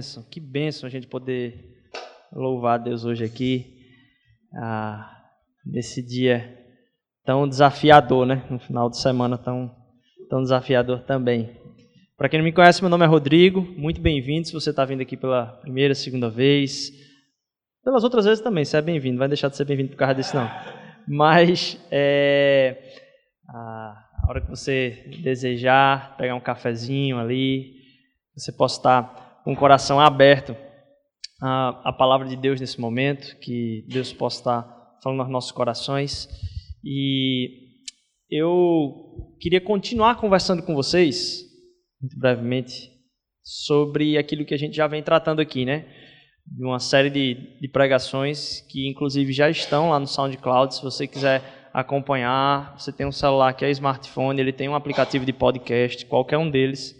bênção, que bênção a gente poder louvar a Deus hoje aqui, ah, nesse dia tão desafiador, né? No final de semana tão, tão desafiador também. Para quem não me conhece, meu nome é Rodrigo, muito bem-vindo. Se você está vindo aqui pela primeira, segunda vez, pelas outras vezes também, você é bem-vindo, vai deixar de ser bem-vindo por causa disso, não. Mas, é, a hora que você desejar, pegar um cafezinho ali, você possa estar com o coração aberto à, à palavra de Deus nesse momento, que Deus possa estar falando aos nossos corações. E eu queria continuar conversando com vocês, muito brevemente, sobre aquilo que a gente já vem tratando aqui, né? De uma série de, de pregações que, inclusive, já estão lá no SoundCloud. Se você quiser acompanhar, você tem um celular que é smartphone, ele tem um aplicativo de podcast, qualquer um deles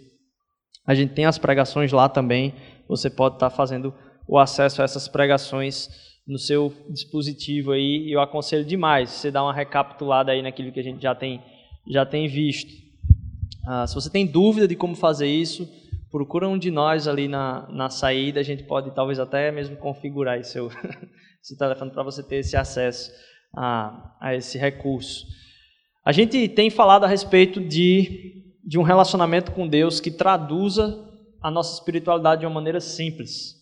a gente tem as pregações lá também. Você pode estar fazendo o acesso a essas pregações no seu dispositivo aí. Eu aconselho demais você dar uma recapitulada aí naquilo que a gente já tem, já tem visto. Ah, se você tem dúvida de como fazer isso, procura um de nós ali na, na saída. A gente pode talvez até mesmo configurar aí seu, seu telefone para você ter esse acesso a, a esse recurso. A gente tem falado a respeito de de um relacionamento com Deus que traduza a nossa espiritualidade de uma maneira simples.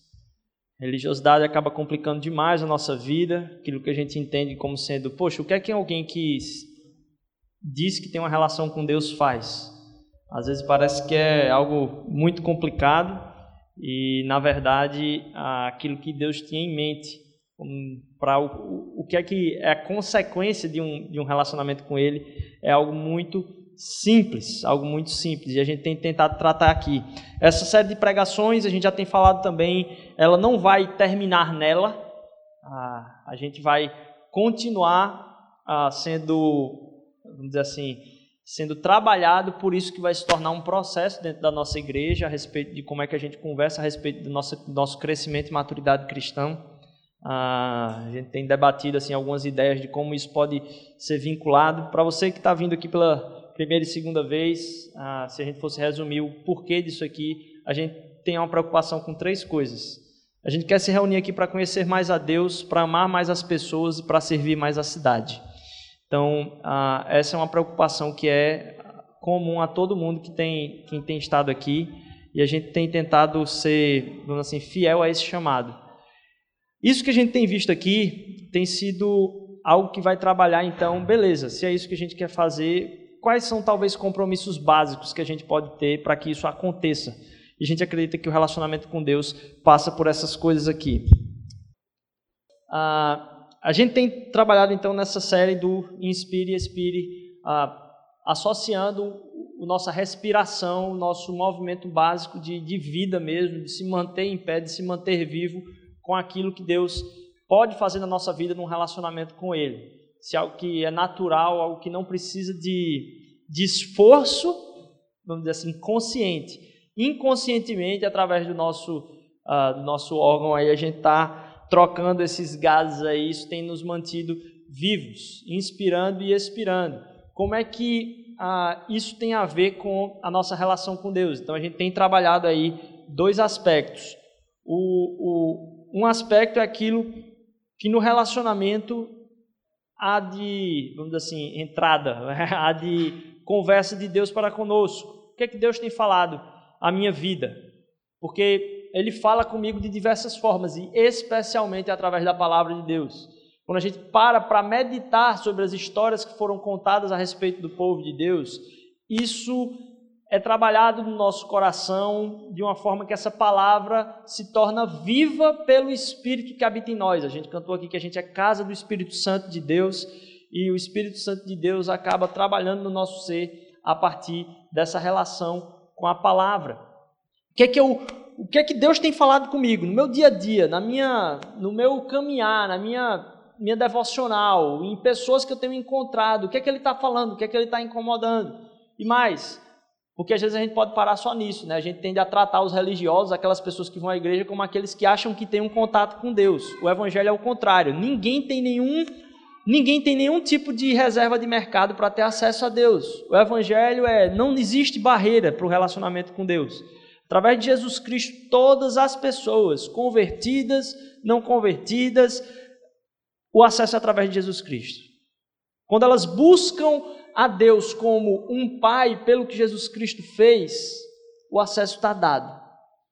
A religiosidade acaba complicando demais a nossa vida, aquilo que a gente entende como sendo, poxa, o que é que alguém que diz que tem uma relação com Deus faz? Às vezes parece que é algo muito complicado e, na verdade, aquilo que Deus tinha em mente para o, o que é que é a consequência de um, de um relacionamento com Ele é algo muito simples, algo muito simples, e a gente tem tentado tratar aqui. Essa série de pregações, a gente já tem falado também, ela não vai terminar nela, ah, a gente vai continuar ah, sendo, vamos dizer assim, sendo trabalhado, por isso que vai se tornar um processo dentro da nossa igreja a respeito de como é que a gente conversa a respeito do nosso, nosso crescimento e maturidade cristã. Ah, a gente tem debatido assim algumas ideias de como isso pode ser vinculado. Para você que está vindo aqui pela primeira e segunda vez, ah, se a gente fosse resumir o porquê disso aqui, a gente tem uma preocupação com três coisas. A gente quer se reunir aqui para conhecer mais a Deus, para amar mais as pessoas e para servir mais a cidade. Então, ah, essa é uma preocupação que é comum a todo mundo que tem, quem tem estado aqui e a gente tem tentado ser, vamos assim, fiel a esse chamado. Isso que a gente tem visto aqui tem sido algo que vai trabalhar, então, beleza, se é isso que a gente quer fazer, quais são talvez compromissos básicos que a gente pode ter para que isso aconteça. E a gente acredita que o relacionamento com Deus passa por essas coisas aqui. Ah, a gente tem trabalhado então nessa série do Inspire e Expire, ah, associando a nossa respiração, o nosso movimento básico de, de vida mesmo, de se manter em pé, de se manter vivo com aquilo que Deus pode fazer na nossa vida num relacionamento com Ele se algo que é natural, algo que não precisa de, de esforço, vamos dizer assim, consciente. Inconscientemente, através do nosso, uh, do nosso órgão, aí a gente está trocando esses gases aí, isso tem nos mantido vivos, inspirando e expirando. Como é que uh, isso tem a ver com a nossa relação com Deus? Então a gente tem trabalhado aí dois aspectos. O, o, um aspecto é aquilo que no relacionamento a de, vamos dizer assim, entrada, a de conversa de Deus para conosco. O que é que Deus tem falado à minha vida? Porque Ele fala comigo de diversas formas e especialmente através da palavra de Deus. Quando a gente para para meditar sobre as histórias que foram contadas a respeito do povo de Deus, isso é trabalhado no nosso coração de uma forma que essa palavra se torna viva pelo Espírito que habita em nós. A gente cantou aqui que a gente é casa do Espírito Santo de Deus e o Espírito Santo de Deus acaba trabalhando no nosso ser a partir dessa relação com a palavra. O que é que eu o que é que Deus tem falado comigo no meu dia a dia, na minha, no meu caminhar, na minha, minha devocional, em pessoas que eu tenho encontrado, o que é que Ele está falando, o que é que Ele está incomodando. E mais, porque às vezes a gente pode parar só nisso, né? A gente tende a tratar os religiosos, aquelas pessoas que vão à igreja, como aqueles que acham que têm um contato com Deus. O evangelho é o contrário. Ninguém tem nenhum ninguém tem nenhum tipo de reserva de mercado para ter acesso a Deus. O evangelho é não existe barreira para o relacionamento com Deus. Através de Jesus Cristo, todas as pessoas, convertidas, não convertidas, o acesso é através de Jesus Cristo. Quando elas buscam a Deus como um Pai, pelo que Jesus Cristo fez, o acesso está dado.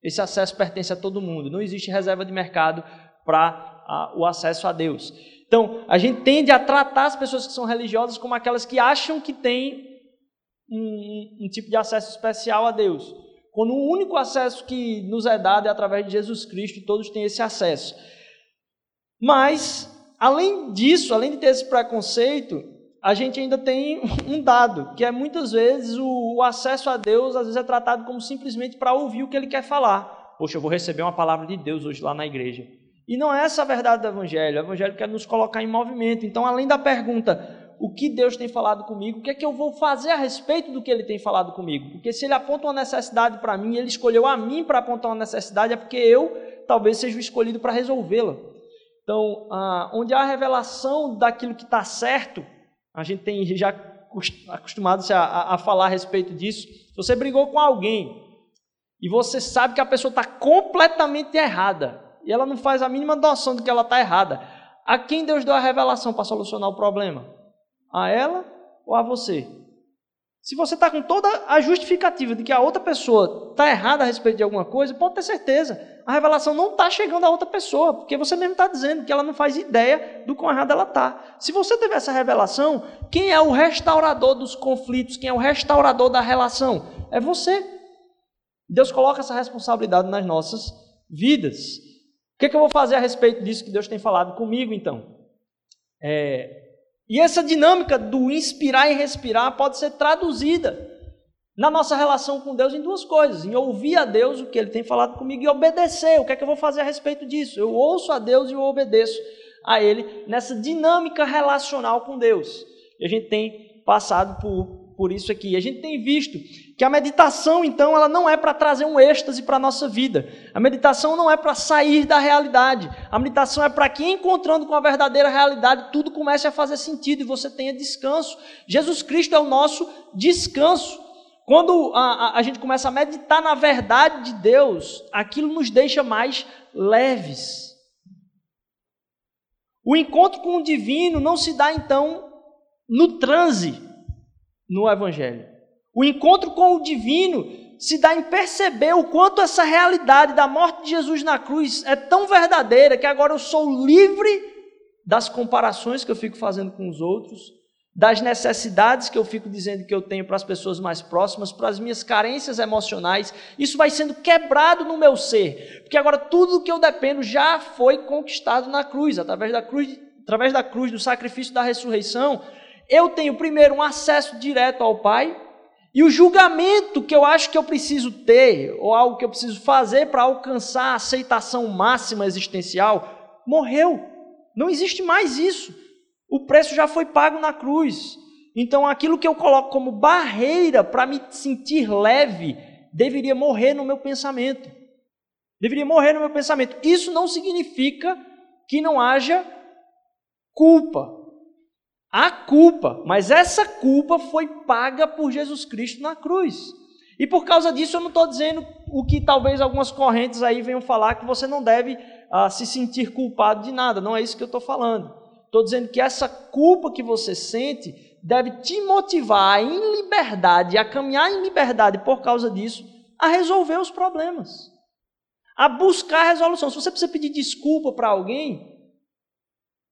Esse acesso pertence a todo mundo. Não existe reserva de mercado para o acesso a Deus. Então, a gente tende a tratar as pessoas que são religiosas como aquelas que acham que têm um, um tipo de acesso especial a Deus. Quando o único acesso que nos é dado é através de Jesus Cristo todos têm esse acesso. Mas, além disso, além de ter esse preconceito, a gente ainda tem um dado, que é muitas vezes o, acesso a Deus, às vezes é tratado como simplesmente para ouvir o que ele quer falar. Poxa, eu vou receber uma palavra de Deus hoje lá na igreja. E não é essa a verdade do Evangelho. O Evangelho quer nos colocar em movimento. Então, além da pergunta, o que Deus tem falado comigo, o que é que eu vou fazer a respeito do que Ele tem falado comigo? Porque se Ele aponta uma necessidade para mim, Ele escolheu a mim para apontar uma necessidade, é porque eu talvez seja o escolhido para resolvê-la. Então, ah, onde há a revelação daquilo que está certo, a gente tem já acostumado a, a falar a respeito disso. Se você brigou com alguém e você sabe que a pessoa está completamente errada, e ela não faz a mínima noção de que ela está errada. A quem Deus deu a revelação para solucionar o problema? A ela ou a você? Se você está com toda a justificativa de que a outra pessoa está errada a respeito de alguma coisa, pode ter certeza. A revelação não está chegando a outra pessoa, porque você mesmo está dizendo que ela não faz ideia do quão errada ela está. Se você teve essa revelação, quem é o restaurador dos conflitos? Quem é o restaurador da relação? É você. Deus coloca essa responsabilidade nas nossas vidas. O que, é que eu vou fazer a respeito disso que Deus tem falado comigo, então? É, e essa dinâmica do inspirar e respirar pode ser traduzida na nossa relação com Deus em duas coisas: em ouvir a Deus o que Ele tem falado comigo e obedecer. O que é que eu vou fazer a respeito disso? Eu ouço a Deus e eu obedeço a Ele nessa dinâmica relacional com Deus. E a gente tem passado por por isso aqui. A gente tem visto que a meditação, então, ela não é para trazer um êxtase para a nossa vida. A meditação não é para sair da realidade. A meditação é para que, encontrando com a verdadeira realidade, tudo comece a fazer sentido e você tenha descanso. Jesus Cristo é o nosso descanso. Quando a, a, a gente começa a meditar na verdade de Deus, aquilo nos deixa mais leves. O encontro com o divino não se dá, então, no transe, no Evangelho. O encontro com o divino se dá em perceber o quanto essa realidade da morte de Jesus na cruz é tão verdadeira que agora eu sou livre das comparações que eu fico fazendo com os outros, das necessidades que eu fico dizendo que eu tenho para as pessoas mais próximas, para as minhas carências emocionais. Isso vai sendo quebrado no meu ser, porque agora tudo que eu dependo já foi conquistado na cruz, através da cruz, através da cruz, do sacrifício da ressurreição eu tenho primeiro um acesso direto ao Pai, e o julgamento que eu acho que eu preciso ter, ou algo que eu preciso fazer para alcançar a aceitação máxima existencial, morreu. Não existe mais isso. O preço já foi pago na cruz. Então aquilo que eu coloco como barreira para me sentir leve, deveria morrer no meu pensamento. Deveria morrer no meu pensamento. Isso não significa que não haja culpa a culpa, mas essa culpa foi paga por Jesus Cristo na cruz. E por causa disso eu não estou dizendo o que talvez algumas correntes aí venham falar que você não deve ah, se sentir culpado de nada. Não é isso que eu estou falando. Estou dizendo que essa culpa que você sente deve te motivar em liberdade, a caminhar em liberdade por causa disso, a resolver os problemas, a buscar a resolução. Se você precisa pedir desculpa para alguém,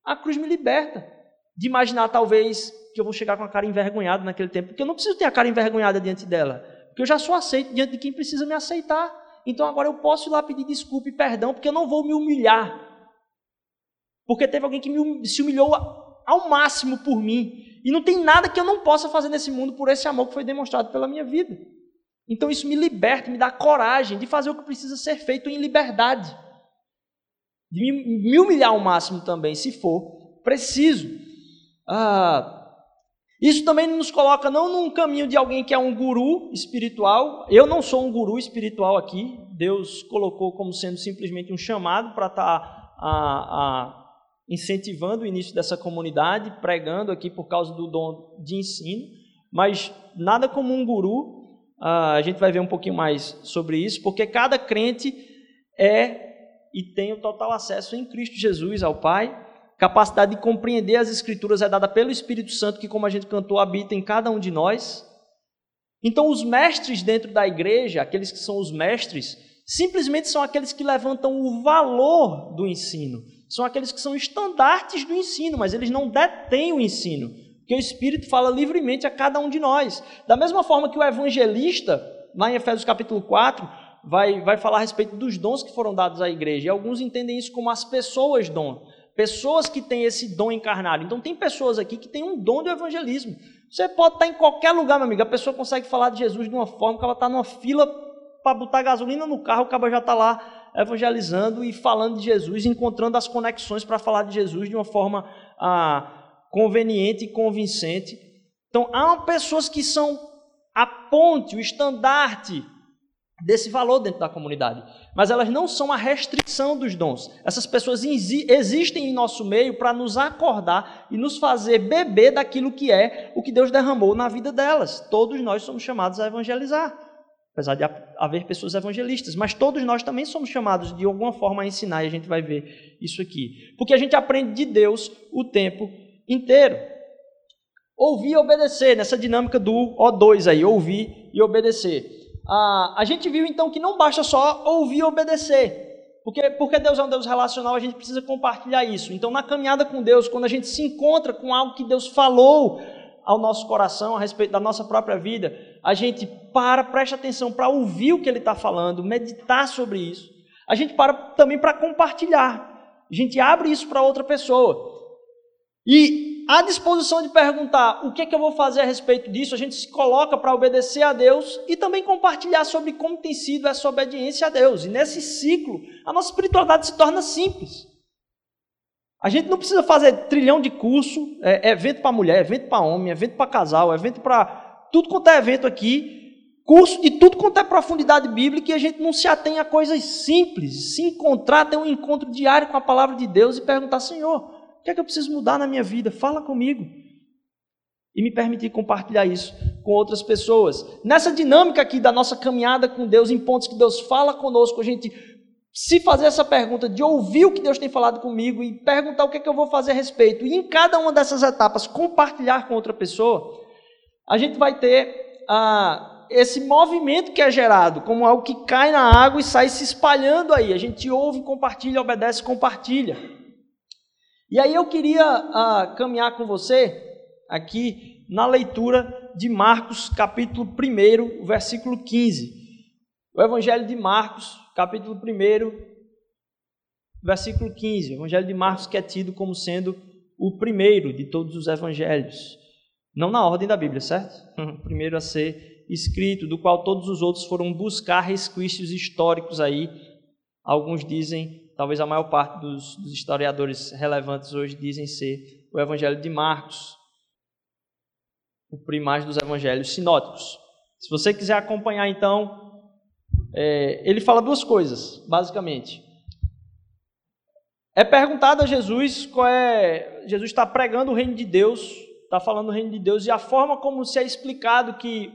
a cruz me liberta de imaginar talvez que eu vou chegar com a cara envergonhada naquele tempo, porque eu não preciso ter a cara envergonhada diante dela, porque eu já sou aceito diante de quem precisa me aceitar. Então agora eu posso ir lá pedir desculpa e perdão, porque eu não vou me humilhar. Porque teve alguém que me, se humilhou ao máximo por mim. E não tem nada que eu não possa fazer nesse mundo por esse amor que foi demonstrado pela minha vida. Então isso me liberta, me dá coragem de fazer o que precisa ser feito em liberdade. De me humilhar ao máximo também, se for preciso. Ah, isso também nos coloca não num caminho de alguém que é um guru espiritual. Eu não sou um guru espiritual aqui. Deus colocou como sendo simplesmente um chamado para estar tá, a, a, incentivando o início dessa comunidade, pregando aqui por causa do dom de ensino. Mas nada como um guru. a gente vai ver um pouquinho mais sobre isso, porque cada crente é e tem o total acesso em Cristo Jesus ao Pai. Capacidade de compreender as Escrituras é dada pelo Espírito Santo, que, como a gente cantou, habita em cada um de nós. Então, os mestres dentro da igreja, aqueles que são os mestres, simplesmente são aqueles que levantam o valor do ensino. São aqueles que são estandartes do ensino, mas eles não detêm o ensino. Porque o Espírito fala livremente a cada um de nós. Da mesma forma que o evangelista, lá em Efésios capítulo 4, vai, vai falar a respeito dos dons que foram dados à igreja. E alguns entendem isso como as pessoas dom. Pessoas que têm esse dom encarnado. Então, tem pessoas aqui que têm um dom do evangelismo. Você pode estar em qualquer lugar, meu amigo. A pessoa consegue falar de Jesus de uma forma que ela está numa fila para botar gasolina no carro, o cara já está lá evangelizando e falando de Jesus, encontrando as conexões para falar de Jesus de uma forma ah, conveniente e convincente. Então, há pessoas que são a ponte, o estandarte desse valor dentro da comunidade. Mas elas não são a restrição dos dons. Essas pessoas existem em nosso meio para nos acordar e nos fazer beber daquilo que é o que Deus derramou na vida delas. Todos nós somos chamados a evangelizar. Apesar de haver pessoas evangelistas, mas todos nós também somos chamados de alguma forma a ensinar, e a gente vai ver isso aqui. Porque a gente aprende de Deus o tempo inteiro. Ouvir e obedecer, nessa dinâmica do O2 aí, ouvir e obedecer ah, a gente viu então que não basta só ouvir e obedecer. Porque, porque Deus é um Deus relacional, a gente precisa compartilhar isso. Então, na caminhada com Deus, quando a gente se encontra com algo que Deus falou ao nosso coração a respeito da nossa própria vida, a gente para, presta atenção para ouvir o que Ele está falando, meditar sobre isso. A gente para também para compartilhar. A gente abre isso para outra pessoa. E à disposição de perguntar o que é que eu vou fazer a respeito disso, a gente se coloca para obedecer a Deus e também compartilhar sobre como tem sido essa obediência a Deus. E nesse ciclo, a nossa espiritualidade se torna simples. A gente não precisa fazer trilhão de curso, é, evento para mulher, evento para homem, evento para casal, evento para tudo quanto é evento aqui, curso de tudo quanto é profundidade bíblica e a gente não se atém a coisas simples. Se encontrar, ter um encontro diário com a palavra de Deus e perguntar, Senhor, que é que eu preciso mudar na minha vida? Fala comigo. E me permitir compartilhar isso com outras pessoas. Nessa dinâmica aqui da nossa caminhada com Deus, em pontos que Deus fala conosco, a gente se fazer essa pergunta, de ouvir o que Deus tem falado comigo e perguntar o que é que eu vou fazer a respeito, e em cada uma dessas etapas compartilhar com outra pessoa, a gente vai ter ah, esse movimento que é gerado, como algo que cai na água e sai se espalhando aí. A gente ouve, compartilha, obedece, compartilha. E aí eu queria uh, caminhar com você aqui na leitura de Marcos, capítulo 1, versículo 15. O Evangelho de Marcos, capítulo 1, versículo 15. O Evangelho de Marcos que é tido como sendo o primeiro de todos os evangelhos. Não na ordem da Bíblia, certo? O primeiro a ser escrito, do qual todos os outros foram buscar resquícios históricos aí. Alguns dizem talvez a maior parte dos, dos historiadores relevantes hoje dizem ser o Evangelho de Marcos, o primaz dos evangelhos sinóticos. Se você quiser acompanhar, então, é, ele fala duas coisas, basicamente. É perguntado a Jesus qual é. Jesus está pregando o reino de Deus, está falando do reino de Deus, e a forma como se é explicado que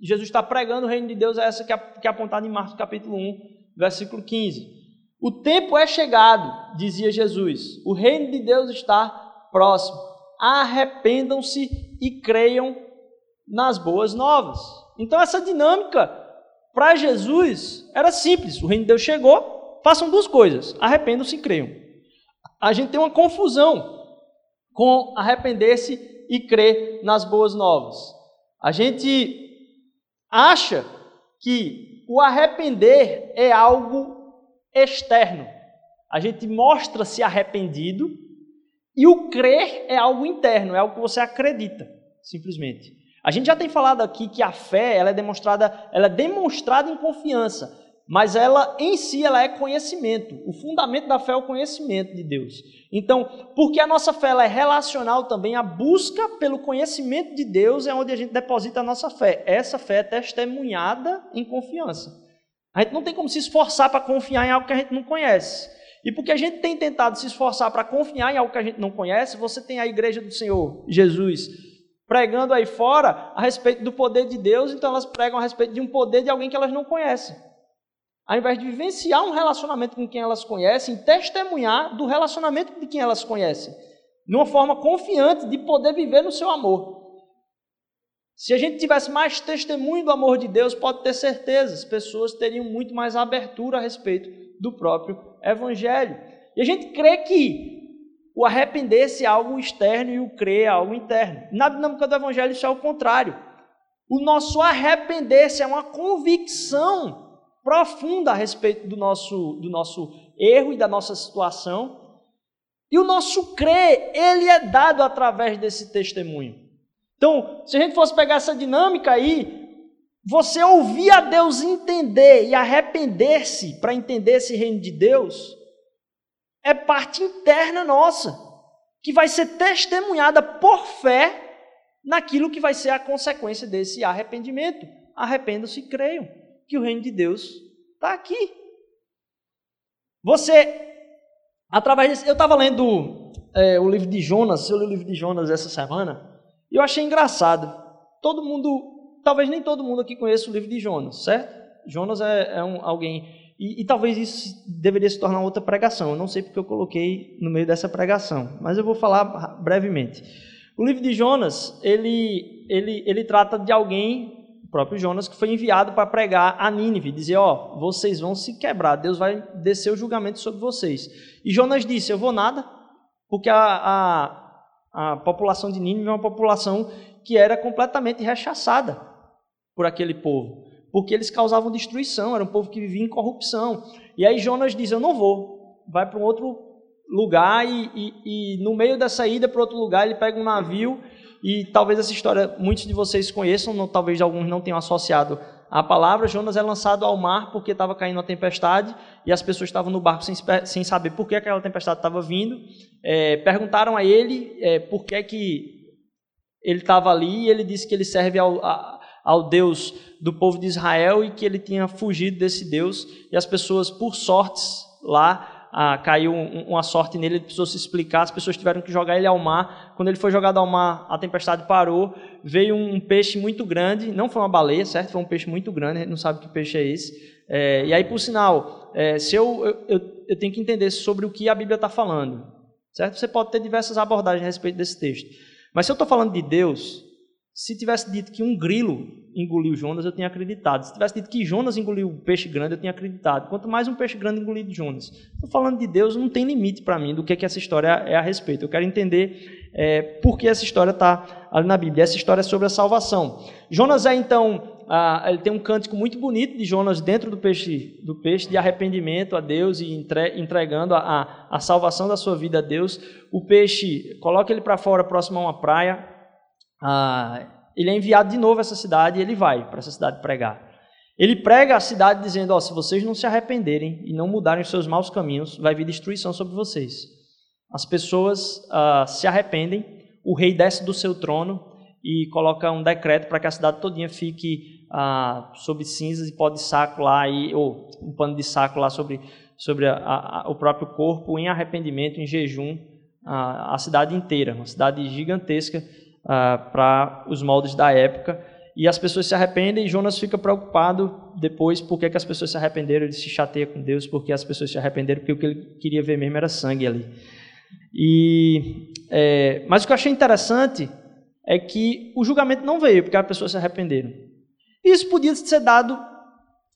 Jesus está pregando o reino de Deus é essa que é, que é apontada em Marcos capítulo 1, versículo 15. O tempo é chegado, dizia Jesus. O reino de Deus está próximo. Arrependam-se e creiam nas boas novas. Então, essa dinâmica para Jesus era simples. O reino de Deus chegou, façam duas coisas: arrependam-se e creiam. A gente tem uma confusão com arrepender-se e crer nas boas novas. A gente acha que o arrepender é algo externo. A gente mostra-se arrependido e o crer é algo interno, é algo que você acredita, simplesmente. A gente já tem falado aqui que a fé ela é demonstrada, ela é demonstrada em confiança, mas ela em si ela é conhecimento. O fundamento da fé é o conhecimento de Deus. Então, porque a nossa fé ela é relacional também, a busca pelo conhecimento de Deus é onde a gente deposita a nossa fé. Essa fé é testemunhada em confiança. A gente não tem como se esforçar para confiar em algo que a gente não conhece. E porque a gente tem tentado se esforçar para confiar em algo que a gente não conhece, você tem a igreja do Senhor Jesus pregando aí fora a respeito do poder de Deus, então elas pregam a respeito de um poder de alguém que elas não conhecem. Ao invés de vivenciar um relacionamento com quem elas conhecem, testemunhar do relacionamento de quem elas conhecem, de uma forma confiante de poder viver no seu amor. Se a gente tivesse mais testemunho do amor de Deus, pode ter certeza, as pessoas teriam muito mais abertura a respeito do próprio Evangelho. E a gente crê que o arrepender-se é algo externo e o crer é algo interno. Na dinâmica do Evangelho, isso é o contrário. O nosso arrepender-se é uma convicção profunda a respeito do nosso, do nosso erro e da nossa situação. E o nosso crer, ele é dado através desse testemunho. Então, se a gente fosse pegar essa dinâmica aí, você ouvir a Deus entender e arrepender-se para entender esse reino de Deus, é parte interna nossa, que vai ser testemunhada por fé naquilo que vai ser a consequência desse arrependimento. Arrependam-se e creiam que o reino de Deus está aqui. Você, através desse. Eu estava lendo é, o livro de Jonas, eu li o livro de Jonas essa semana. E eu achei engraçado. Todo mundo, talvez nem todo mundo aqui conheça o livro de Jonas, certo? Jonas é, é um, alguém. E, e, talvez isso deveria se tornar outra pregação. Eu não sei porque eu coloquei no meio dessa pregação, mas eu vou falar brevemente. O livro de Jonas, ele, ele, ele trata de alguém, o próprio Jonas, que foi enviado para pregar a Nínive, dizer: Ó, oh, vocês vão se quebrar, Deus vai descer o julgamento sobre vocês. E Jonas disse: Eu vou nada, porque a, a a população de Nínive é uma população que era completamente rechaçada por aquele povo, porque eles causavam destruição, era um povo que vivia em corrupção. E aí Jonas diz: Eu não vou, vai para um outro lugar, e, e, e no meio dessa ida para outro lugar, ele pega um navio. E talvez essa história muitos de vocês conheçam, não, talvez alguns não tenham associado a palavra. Jonas é lançado ao mar porque estava caindo uma tempestade e as pessoas estavam no barco sem, sem saber por que aquela tempestade estava vindo. É, perguntaram a ele é, por que, que ele estava ali e ele disse que ele serve ao, a, ao Deus do povo de Israel e que ele tinha fugido desse Deus. E as pessoas, por sortes, lá ah, caiu uma sorte nele, ele precisou se explicar, as pessoas tiveram que jogar ele ao mar. Quando ele foi jogado ao mar, a tempestade parou, veio um peixe muito grande, não foi uma baleia, certo? Foi um peixe muito grande, a gente não sabe que peixe é esse. É, e aí, por sinal, é, se eu, eu, eu, eu tenho que entender sobre o que a Bíblia está falando, certo? Você pode ter diversas abordagens a respeito desse texto. Mas se eu estou falando de Deus, se tivesse dito que um grilo engoliu Jonas, eu tinha acreditado. Se tivesse dito que Jonas engoliu um peixe grande, eu tinha acreditado. Quanto mais um peixe grande engolido Jonas. Estou falando de Deus, não tem limite para mim do que, que essa história é a respeito. Eu quero entender é, por que essa história está ali na Bíblia. Essa história é sobre a salvação. Jonas é então, ah, ele tem um cântico muito bonito de Jonas dentro do peixe, do peixe de arrependimento a Deus e entre, entregando a, a, a salvação da sua vida a Deus. O peixe, coloca ele para fora, próximo a uma praia ah, ele é enviado de novo a essa cidade e ele vai para essa cidade pregar. Ele prega a cidade dizendo: oh, se vocês não se arrependerem e não mudarem os seus maus caminhos, vai vir destruição sobre vocês. As pessoas ah, se arrependem, o rei desce do seu trono e coloca um decreto para que a cidade todinha fique ah, sob cinzas e pó de saco lá, e, ou um pano de saco lá sobre, sobre a, a, o próprio corpo, em arrependimento, em jejum, a, a cidade inteira, uma cidade gigantesca ah, para os moldes da época. E as pessoas se arrependem e Jonas fica preocupado depois porque que as pessoas se arrependeram. Ele se chateia com Deus porque as pessoas se arrependeram, porque o que ele queria ver mesmo era sangue ali. E, é, mas o que eu achei interessante é que o julgamento não veio porque as pessoas se arrependeram. Isso podia ser dado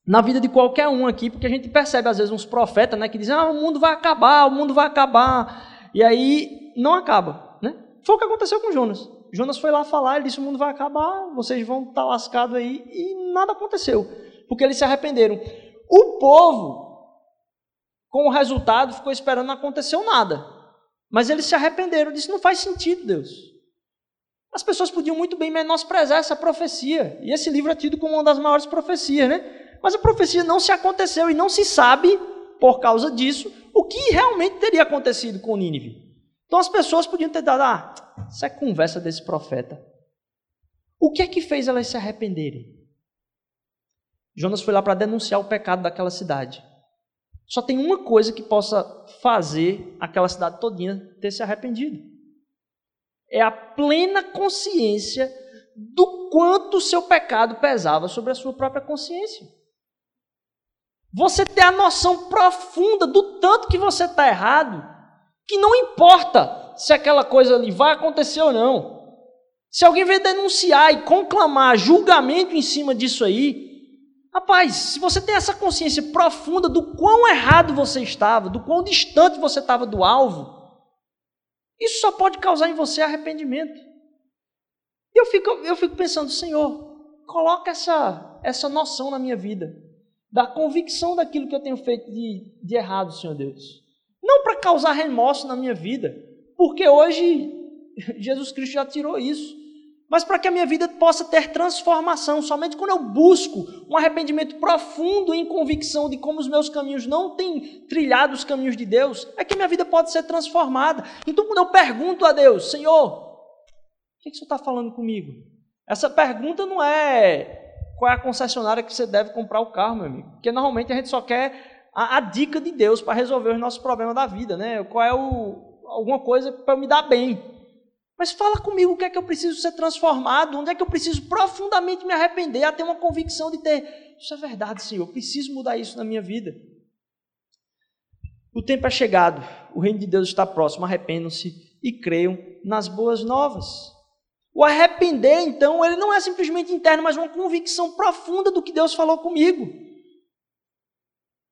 na vida de qualquer um aqui, porque a gente percebe às vezes uns profetas né, que dizem: ah, o mundo vai acabar, o mundo vai acabar. E aí não acaba. Né? Foi o que aconteceu com Jonas. Jonas foi lá falar, ele disse: o mundo vai acabar, vocês vão estar lascados aí, e nada aconteceu, porque eles se arrependeram. O povo, com o resultado, ficou esperando, não aconteceu nada. Mas eles se arrependeram, disse: não faz sentido, Deus. As pessoas podiam muito bem menosprezar essa profecia, e esse livro é tido como uma das maiores profecias, né? Mas a profecia não se aconteceu e não se sabe, por causa disso, o que realmente teria acontecido com Nínive. Então as pessoas podiam ter dado, ah, essa é conversa desse profeta. O que é que fez elas se arrependerem? Jonas foi lá para denunciar o pecado daquela cidade. Só tem uma coisa que possa fazer aquela cidade todinha ter se arrependido. é a plena consciência do quanto o seu pecado pesava sobre a sua própria consciência. Você ter a noção profunda do tanto que você está errado, que não importa se aquela coisa ali vai acontecer ou não. Se alguém vier denunciar e conclamar julgamento em cima disso aí, rapaz, se você tem essa consciência profunda do quão errado você estava, do quão distante você estava do alvo, isso só pode causar em você arrependimento. E eu fico, eu fico pensando, Senhor, coloca essa, essa noção na minha vida, da convicção daquilo que eu tenho feito de, de errado, Senhor Deus. Não para causar remorso na minha vida, porque hoje Jesus Cristo já tirou isso. Mas para que a minha vida possa ter transformação, somente quando eu busco um arrependimento profundo em convicção de como os meus caminhos não têm trilhado os caminhos de Deus, é que minha vida pode ser transformada. Então, quando eu pergunto a Deus, Senhor, o que, que o Senhor está falando comigo? Essa pergunta não é qual é a concessionária que você deve comprar o carro, meu amigo. Porque normalmente a gente só quer a, a dica de Deus para resolver os nossos problemas da vida, né? Qual é o, alguma coisa para me dar bem. Mas fala comigo o que é que eu preciso ser transformado, onde é que eu preciso profundamente me arrepender, a ter uma convicção de ter, isso é verdade, Senhor, eu preciso mudar isso na minha vida. O tempo é chegado, o reino de Deus está próximo, arrependam-se e creiam nas boas novas. O arrepender, então, ele não é simplesmente interno, mas uma convicção profunda do que Deus falou comigo.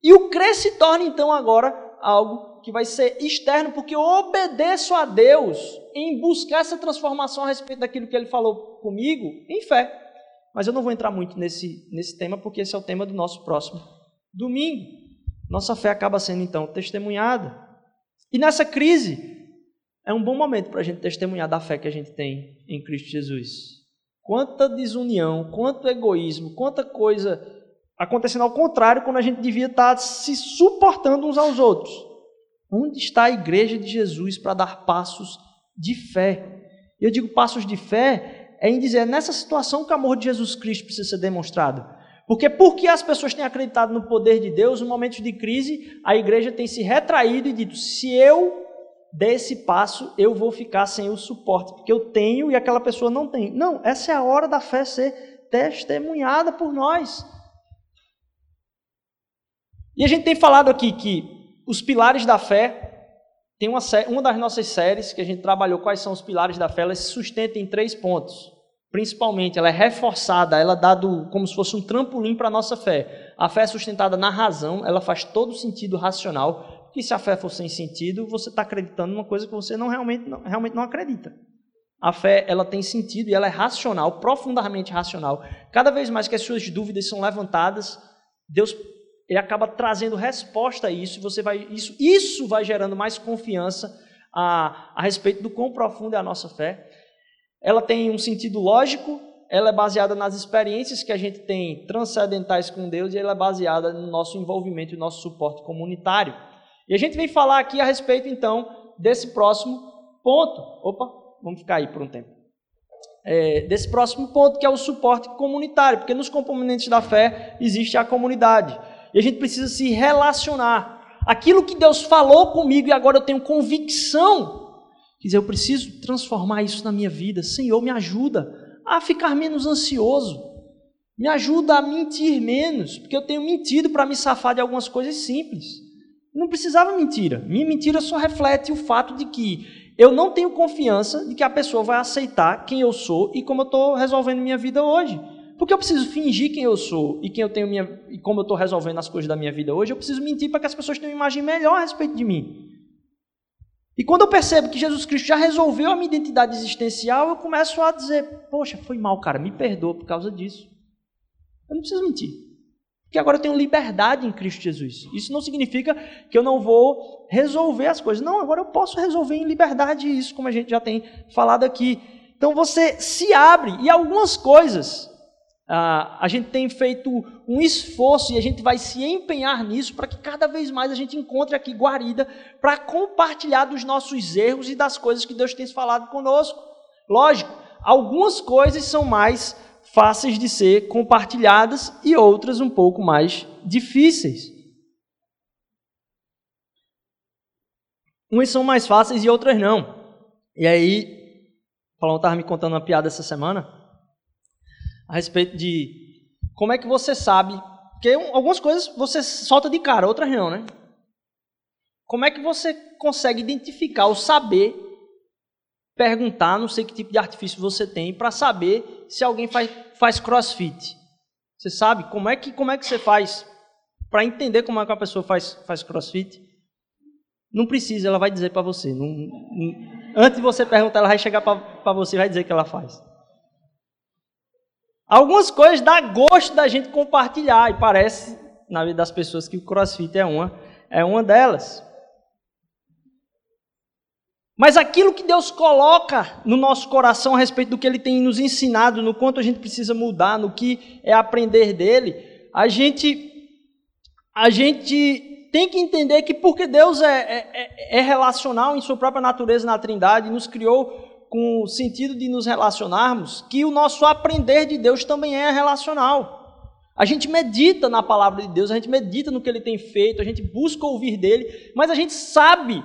E o crer se torna, então, agora algo que vai ser externo, porque eu obedeço a Deus em buscar essa transformação a respeito daquilo que Ele falou comigo em fé. Mas eu não vou entrar muito nesse, nesse tema, porque esse é o tema do nosso próximo domingo. Nossa fé acaba sendo, então, testemunhada. E nessa crise, é um bom momento para a gente testemunhar da fé que a gente tem em Cristo Jesus. Quanta desunião, quanto egoísmo, quanta coisa acontecendo ao contrário, quando a gente devia estar se suportando uns aos outros. Onde está a igreja de Jesus para dar passos de fé? Eu digo passos de fé é em dizer, nessa situação que o amor de Jesus Cristo precisa ser demonstrado. Porque porque as pessoas têm acreditado no poder de Deus, em momentos de crise, a igreja tem se retraído e dito: se eu der esse passo, eu vou ficar sem o suporte, porque eu tenho e aquela pessoa não tem. Não, essa é a hora da fé ser testemunhada por nós. E a gente tem falado aqui que os pilares da fé, tem uma, uma das nossas séries que a gente trabalhou quais são os pilares da fé, ela se sustenta em três pontos. Principalmente, ela é reforçada, ela é dado como se fosse um trampolim para a nossa fé. A fé é sustentada na razão, ela faz todo sentido racional, porque se a fé for sem sentido, você está acreditando numa coisa que você não realmente, não, realmente não acredita. A fé, ela tem sentido e ela é racional, profundamente racional. Cada vez mais que as suas dúvidas são levantadas, Deus ele acaba trazendo resposta a isso, você vai, isso, isso vai gerando mais confiança a, a respeito do quão profunda é a nossa fé. Ela tem um sentido lógico, ela é baseada nas experiências que a gente tem transcendentais com Deus e ela é baseada no nosso envolvimento e no nosso suporte comunitário. E a gente vem falar aqui a respeito, então, desse próximo ponto. Opa, vamos ficar aí por um tempo. É, desse próximo ponto, que é o suporte comunitário, porque nos componentes da fé existe a comunidade e a gente precisa se relacionar. Aquilo que Deus falou comigo e agora eu tenho convicção, quer dizer, eu preciso transformar isso na minha vida. Senhor, me ajuda a ficar menos ansioso, me ajuda a mentir menos, porque eu tenho mentido para me safar de algumas coisas simples. Não precisava mentira. Minha mentira só reflete o fato de que eu não tenho confiança de que a pessoa vai aceitar quem eu sou e como eu estou resolvendo minha vida hoje. Porque eu preciso fingir quem eu sou e quem eu tenho minha e como eu estou resolvendo as coisas da minha vida hoje, eu preciso mentir para que as pessoas tenham uma imagem melhor a respeito de mim. E quando eu percebo que Jesus Cristo já resolveu a minha identidade existencial, eu começo a dizer: Poxa, foi mal, cara, me perdoa por causa disso. Eu não preciso mentir. Porque agora eu tenho liberdade em Cristo Jesus. Isso não significa que eu não vou resolver as coisas. Não, agora eu posso resolver em liberdade isso, como a gente já tem falado aqui. Então você se abre e algumas coisas ah, a gente tem feito um esforço e a gente vai se empenhar nisso para que cada vez mais a gente encontre aqui guarida para compartilhar dos nossos erros e das coisas que Deus tem falado conosco. Lógico, algumas coisas são mais fáceis de ser compartilhadas e outras um pouco mais difíceis. Umas são mais fáceis e outras não. E aí Paulão estava me contando uma piada essa semana a respeito de como é que você sabe. Porque algumas coisas você solta de cara, outras não, né? Como é que você consegue identificar ou saber, perguntar, não sei que tipo de artifício você tem, para saber se alguém faz, faz crossfit? Você sabe como é que, como é que você faz para entender como é que a pessoa faz, faz crossfit? Não precisa, ela vai dizer para você. Não, não, antes de você perguntar, ela vai chegar para você e vai dizer que ela faz. Algumas coisas dá gosto da gente compartilhar e parece na vida das pessoas que o CrossFit é uma é uma delas. Mas aquilo que Deus coloca no nosso coração a respeito do que Ele tem nos ensinado, no quanto a gente precisa mudar, no que é aprender dele, a gente, a gente tem que entender que porque Deus é, é, é, é relacional em sua própria natureza na Trindade, nos criou com o sentido de nos relacionarmos, que o nosso aprender de Deus também é relacional. A gente medita na palavra de Deus, a gente medita no que ele tem feito, a gente busca ouvir dele, mas a gente sabe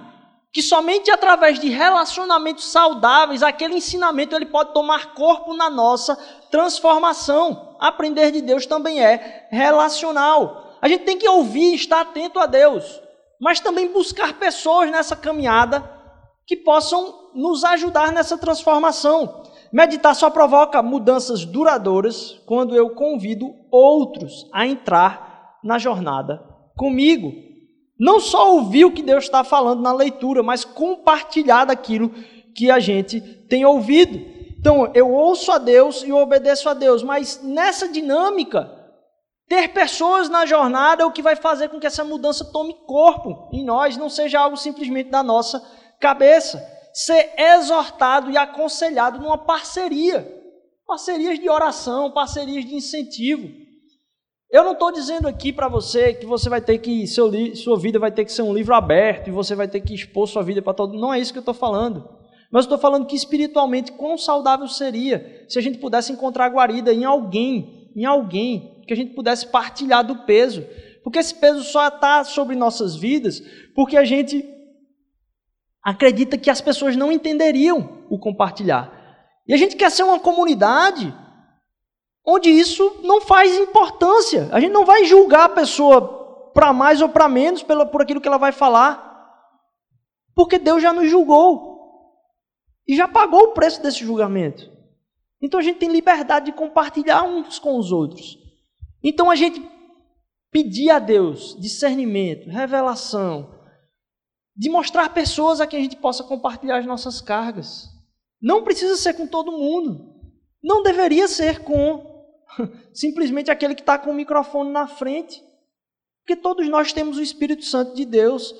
que somente através de relacionamentos saudáveis, aquele ensinamento ele pode tomar corpo na nossa transformação. Aprender de Deus também é relacional. A gente tem que ouvir, estar atento a Deus, mas também buscar pessoas nessa caminhada que possam nos ajudar nessa transformação. Meditar só provoca mudanças duradouras quando eu convido outros a entrar na jornada comigo. Não só ouvir o que Deus está falando na leitura, mas compartilhar daquilo que a gente tem ouvido. Então, eu ouço a Deus e obedeço a Deus, mas nessa dinâmica, ter pessoas na jornada é o que vai fazer com que essa mudança tome corpo em nós, não seja algo simplesmente da nossa cabeça. Ser exortado e aconselhado numa parceria. Parcerias de oração, parcerias de incentivo. Eu não estou dizendo aqui para você que você vai ter que, seu, sua vida vai ter que ser um livro aberto e você vai ter que expor sua vida para todo. Não é isso que eu estou falando. Mas estou falando que espiritualmente, quão saudável seria se a gente pudesse encontrar guarida em alguém, em alguém, que a gente pudesse partilhar do peso. Porque esse peso só está sobre nossas vidas porque a gente acredita que as pessoas não entenderiam o compartilhar. E a gente quer ser uma comunidade onde isso não faz importância. A gente não vai julgar a pessoa para mais ou para menos pelo, por aquilo que ela vai falar. Porque Deus já nos julgou. E já pagou o preço desse julgamento. Então a gente tem liberdade de compartilhar uns com os outros. Então a gente pedir a Deus discernimento, revelação, de mostrar pessoas a quem a gente possa compartilhar as nossas cargas. Não precisa ser com todo mundo. Não deveria ser com simplesmente aquele que está com o microfone na frente. Porque todos nós temos o Espírito Santo de Deus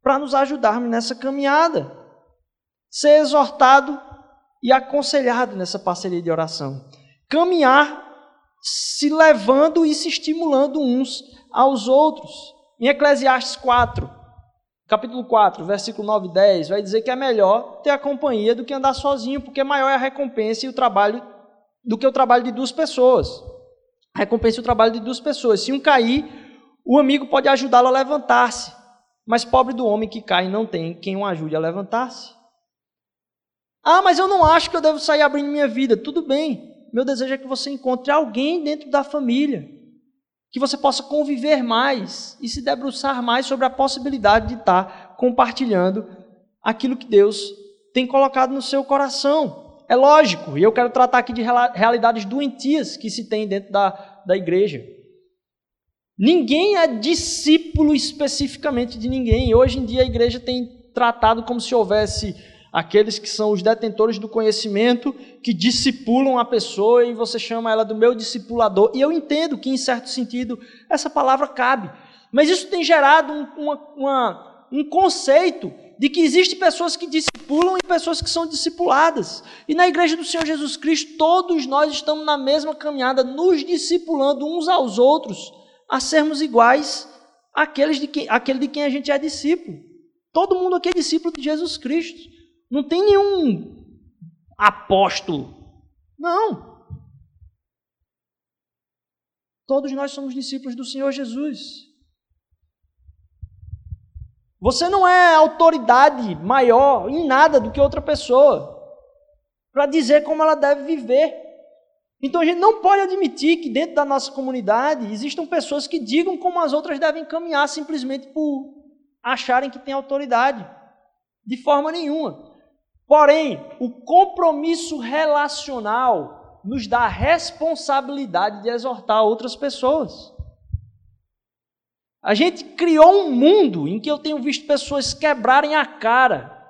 para nos ajudarmos nessa caminhada. Ser exortado e aconselhado nessa parceria de oração. Caminhar se levando e se estimulando uns aos outros. Em Eclesiastes 4, capítulo 4, versículo 9 e 10, vai dizer que é melhor ter a companhia do que andar sozinho, porque maior é a recompensa e o trabalho do que o trabalho de duas pessoas. A recompensa e o trabalho de duas pessoas. Se um cair, o amigo pode ajudá-lo a levantar-se. Mas pobre do homem que cai não tem quem o ajude a levantar-se. Ah, mas eu não acho que eu devo sair abrindo minha vida. Tudo bem. Meu desejo é que você encontre alguém dentro da família que você possa conviver mais e se debruçar mais sobre a possibilidade de estar compartilhando aquilo que Deus tem colocado no seu coração. É lógico, e eu quero tratar aqui de realidades doentias que se tem dentro da, da igreja. Ninguém é discípulo especificamente de ninguém. Hoje em dia a igreja tem tratado como se houvesse aqueles que são os detentores do conhecimento, que discipulam a pessoa e você chama ela do meu discipulador. E eu entendo que, em certo sentido, essa palavra cabe. Mas isso tem gerado um, uma, uma, um conceito de que existem pessoas que discipulam e pessoas que são discipuladas. E na igreja do Senhor Jesus Cristo, todos nós estamos na mesma caminhada, nos discipulando uns aos outros, a sermos iguais àqueles de quem, àquele de quem a gente é discípulo. Todo mundo aqui é discípulo de Jesus Cristo. Não tem nenhum apóstolo. Não. Todos nós somos discípulos do Senhor Jesus. Você não é autoridade maior em nada do que outra pessoa. para dizer como ela deve viver. Então a gente não pode admitir que dentro da nossa comunidade existam pessoas que digam como as outras devem caminhar simplesmente por acharem que têm autoridade. De forma nenhuma. Porém, o compromisso relacional nos dá a responsabilidade de exortar outras pessoas. A gente criou um mundo em que eu tenho visto pessoas quebrarem a cara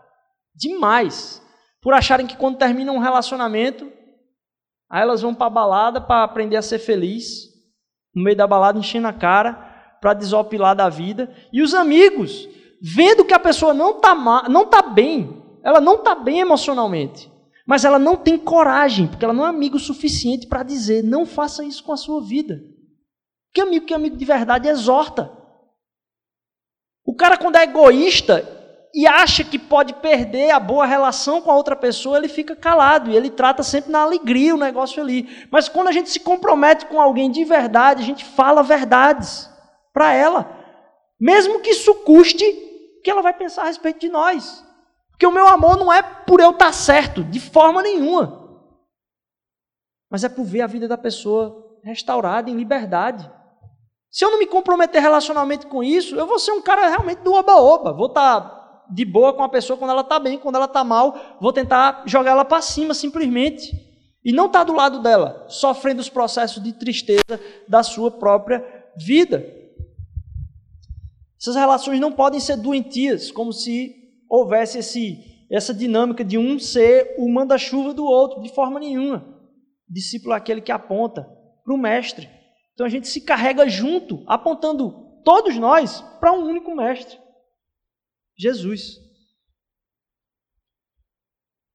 demais por acharem que quando termina um relacionamento, aí elas vão para a balada para aprender a ser feliz, no meio da balada enchendo a cara, para desopilar da vida, e os amigos, vendo que a pessoa não está tá bem, ela não está bem emocionalmente, mas ela não tem coragem, porque ela não é amigo suficiente para dizer: não faça isso com a sua vida. Que amigo que amigo de verdade exorta. O cara, quando é egoísta e acha que pode perder a boa relação com a outra pessoa, ele fica calado e ele trata sempre na alegria o negócio ali. Mas quando a gente se compromete com alguém de verdade, a gente fala verdades para ela, mesmo que isso custe que ela vai pensar a respeito de nós. Porque o meu amor não é por eu estar certo, de forma nenhuma. Mas é por ver a vida da pessoa restaurada em liberdade. Se eu não me comprometer relacionalmente com isso, eu vou ser um cara realmente do oba-oba. Vou estar tá de boa com a pessoa quando ela está bem, quando ela está mal, vou tentar jogar ela para cima simplesmente. E não estar tá do lado dela, sofrendo os processos de tristeza da sua própria vida. Essas relações não podem ser doentias, como se houvesse esse, essa dinâmica de um ser o manda-chuva do outro, de forma nenhuma. discípulo é aquele que aponta para o mestre. Então a gente se carrega junto, apontando todos nós para um único mestre, Jesus.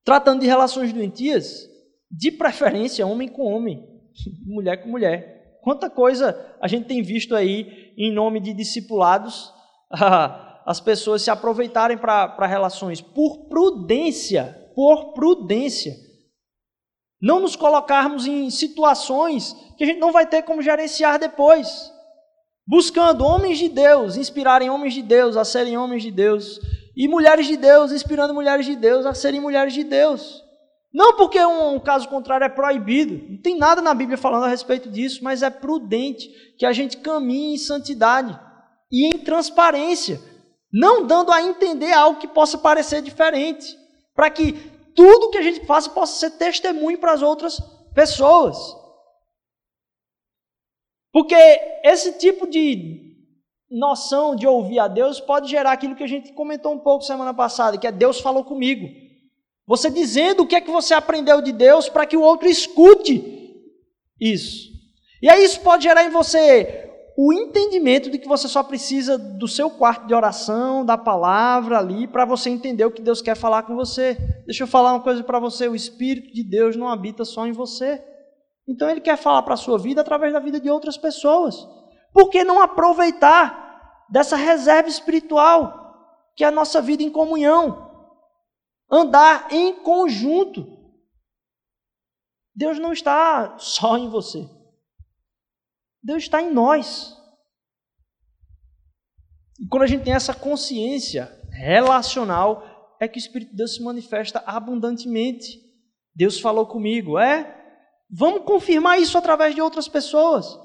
Tratando de relações doentias, de preferência homem com homem, mulher com mulher. Quanta coisa a gente tem visto aí em nome de discipulados, as pessoas se aproveitarem para relações por prudência, por prudência não nos colocarmos em situações que a gente não vai ter como gerenciar depois. Buscando homens de Deus, inspirarem homens de Deus a serem homens de Deus. E mulheres de Deus, inspirando mulheres de Deus a serem mulheres de Deus. Não porque um, um, caso contrário é proibido, não tem nada na Bíblia falando a respeito disso, mas é prudente que a gente caminhe em santidade e em transparência, não dando a entender algo que possa parecer diferente, para que tudo que a gente faça possa ser testemunho para as outras pessoas. Porque esse tipo de noção de ouvir a Deus pode gerar aquilo que a gente comentou um pouco semana passada, que é Deus falou comigo. Você dizendo o que é que você aprendeu de Deus para que o outro escute isso. E aí isso pode gerar em você o entendimento de que você só precisa do seu quarto de oração, da palavra ali, para você entender o que Deus quer falar com você. Deixa eu falar uma coisa para você: o Espírito de Deus não habita só em você. Então Ele quer falar para a sua vida através da vida de outras pessoas. Por que não aproveitar dessa reserva espiritual, que é a nossa vida em comunhão? Andar em conjunto. Deus não está só em você. Deus está em nós. E quando a gente tem essa consciência relacional, é que o Espírito de Deus se manifesta abundantemente. Deus falou comigo, é? Vamos confirmar isso através de outras pessoas.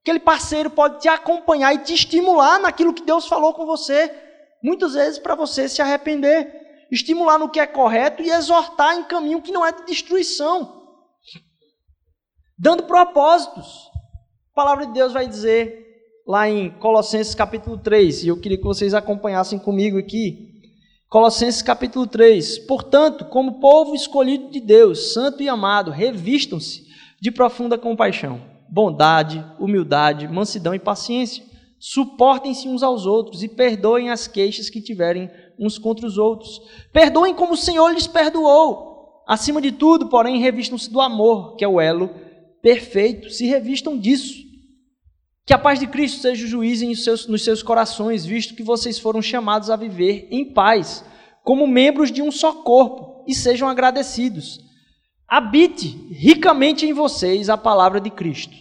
Aquele parceiro pode te acompanhar e te estimular naquilo que Deus falou com você, muitas vezes para você se arrepender, estimular no que é correto e exortar em caminho que não é de destruição, dando propósitos. A palavra de Deus vai dizer lá em Colossenses capítulo 3, e eu queria que vocês acompanhassem comigo aqui. Colossenses capítulo 3. Portanto, como povo escolhido de Deus, santo e amado, revistam-se de profunda compaixão, bondade, humildade, mansidão e paciência. Suportem-se uns aos outros e perdoem as queixas que tiverem uns contra os outros. Perdoem como o Senhor lhes perdoou. Acima de tudo, porém, revistam-se do amor, que é o elo perfeito. Se revistam disso. Que a paz de Cristo seja o juiz seus, nos seus corações, visto que vocês foram chamados a viver em paz, como membros de um só corpo, e sejam agradecidos. Habite ricamente em vocês a palavra de Cristo.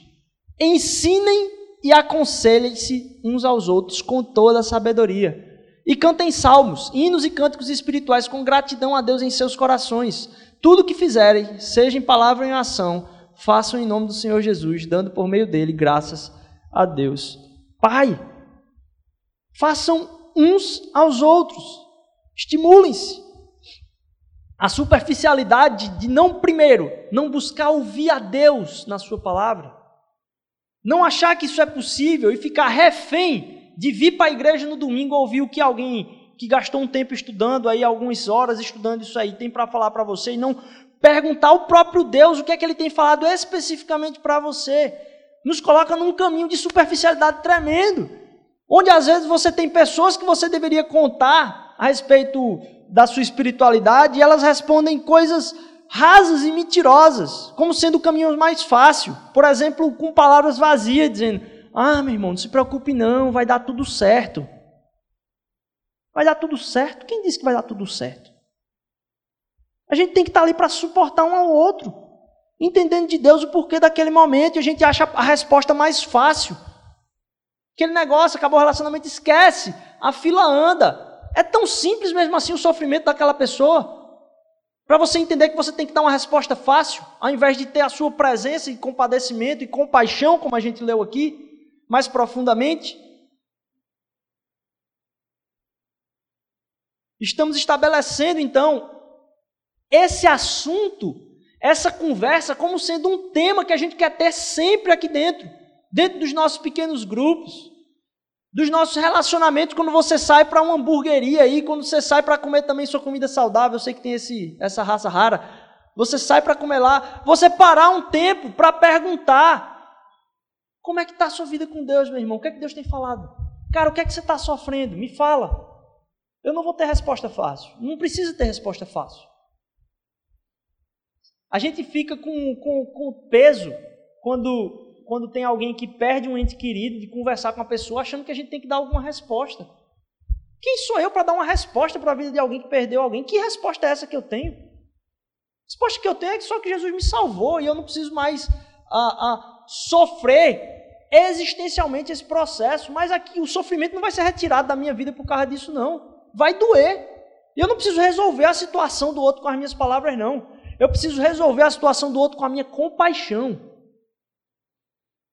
Ensinem e aconselhem-se uns aos outros com toda a sabedoria. E cantem salmos, hinos e cânticos espirituais com gratidão a Deus em seus corações Tudo que fizerem, seja em palavra ou em ação, façam em nome do Senhor Jesus, dando por meio dele graças a Deus. Pai, façam uns aos outros, estimulem-se. A superficialidade de não, primeiro, não buscar ouvir a Deus na Sua palavra, não achar que isso é possível e ficar refém de vir para a igreja no domingo ouvir o que alguém que gastou um tempo estudando aí, algumas horas estudando isso aí, tem para falar para você e não perguntar ao próprio Deus o que é que ele tem falado especificamente para você. Nos coloca num caminho de superficialidade tremendo, onde às vezes você tem pessoas que você deveria contar a respeito da sua espiritualidade e elas respondem coisas rasas e mentirosas, como sendo o caminho mais fácil. Por exemplo, com palavras vazias, dizendo: Ah, meu irmão, não se preocupe, não, vai dar tudo certo. Vai dar tudo certo? Quem disse que vai dar tudo certo? A gente tem que estar ali para suportar um ao outro, entendendo de Deus o porquê daquele momento, e a gente acha a resposta mais fácil. Aquele negócio, acabou o relacionamento, esquece, a fila anda. É tão simples mesmo assim o sofrimento daquela pessoa. Para você entender que você tem que dar uma resposta fácil, ao invés de ter a sua presença e compadecimento e compaixão, como a gente leu aqui, mais profundamente. Estamos estabelecendo então esse assunto, essa conversa, como sendo um tema que a gente quer ter sempre aqui dentro, dentro dos nossos pequenos grupos, dos nossos relacionamentos, quando você sai para uma hamburgueria aí, quando você sai para comer também sua comida saudável, eu sei que tem esse, essa raça rara, você sai para comer lá, você parar um tempo para perguntar como é que está a sua vida com Deus, meu irmão, o que é que Deus tem falado? Cara, o que é que você está sofrendo? Me fala. Eu não vou ter resposta fácil. Não precisa ter resposta fácil. A gente fica com, com, com peso quando, quando tem alguém que perde um ente querido de conversar com a pessoa achando que a gente tem que dar alguma resposta. Quem sou eu para dar uma resposta para a vida de alguém que perdeu alguém? Que resposta é essa que eu tenho? A resposta que eu tenho é que só que Jesus me salvou e eu não preciso mais a, a sofrer existencialmente esse processo. Mas aqui o sofrimento não vai ser retirado da minha vida por causa disso, não vai doer. Eu não preciso resolver a situação do outro com as minhas palavras, não. Eu preciso resolver a situação do outro com a minha compaixão.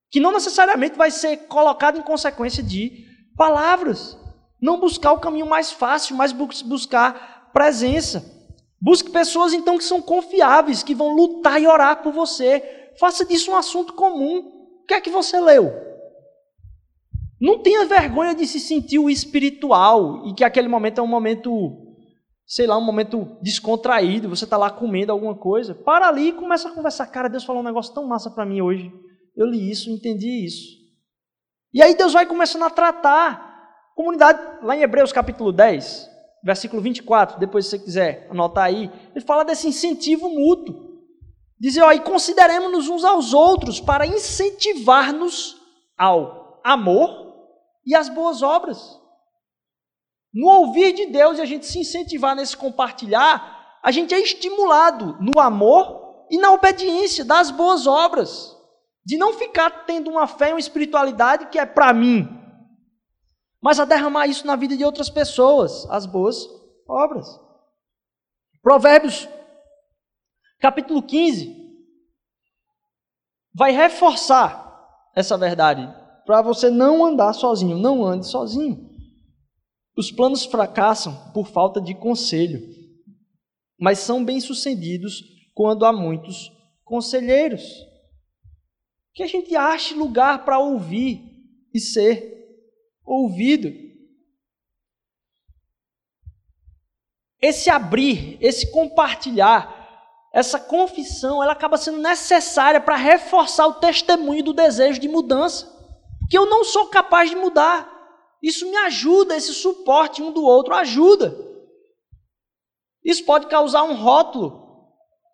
Que não necessariamente vai ser colocada em consequência de palavras. Não buscar o caminho mais fácil, mas buscar presença. Busque pessoas então que são confiáveis, que vão lutar e orar por você. Faça disso um assunto comum. O que é que você leu? Não tenha vergonha de se sentir o espiritual e que aquele momento é um momento, sei lá, um momento descontraído, você está lá comendo alguma coisa. Para ali e começa a conversar. Cara, Deus falou um negócio tão massa para mim hoje. Eu li isso, entendi isso. E aí Deus vai começando a tratar. Comunidade, lá em Hebreus capítulo 10, versículo 24, depois se você quiser anotar aí, ele fala desse incentivo mútuo. Dizer, ó, e consideremos-nos uns aos outros para incentivar-nos ao amor e as boas obras. No ouvir de Deus e a gente se incentivar nesse compartilhar, a gente é estimulado no amor e na obediência das boas obras. De não ficar tendo uma fé e uma espiritualidade que é para mim, mas a derramar isso na vida de outras pessoas, as boas obras. Provérbios, capítulo 15, vai reforçar essa verdade para você não andar sozinho. Não ande sozinho. Os planos fracassam por falta de conselho, mas são bem-sucedidos quando há muitos conselheiros. Que a gente ache lugar para ouvir e ser ouvido. Esse abrir, esse compartilhar, essa confissão, ela acaba sendo necessária para reforçar o testemunho do desejo de mudança que eu não sou capaz de mudar. Isso me ajuda, esse suporte um do outro ajuda. Isso pode causar um rótulo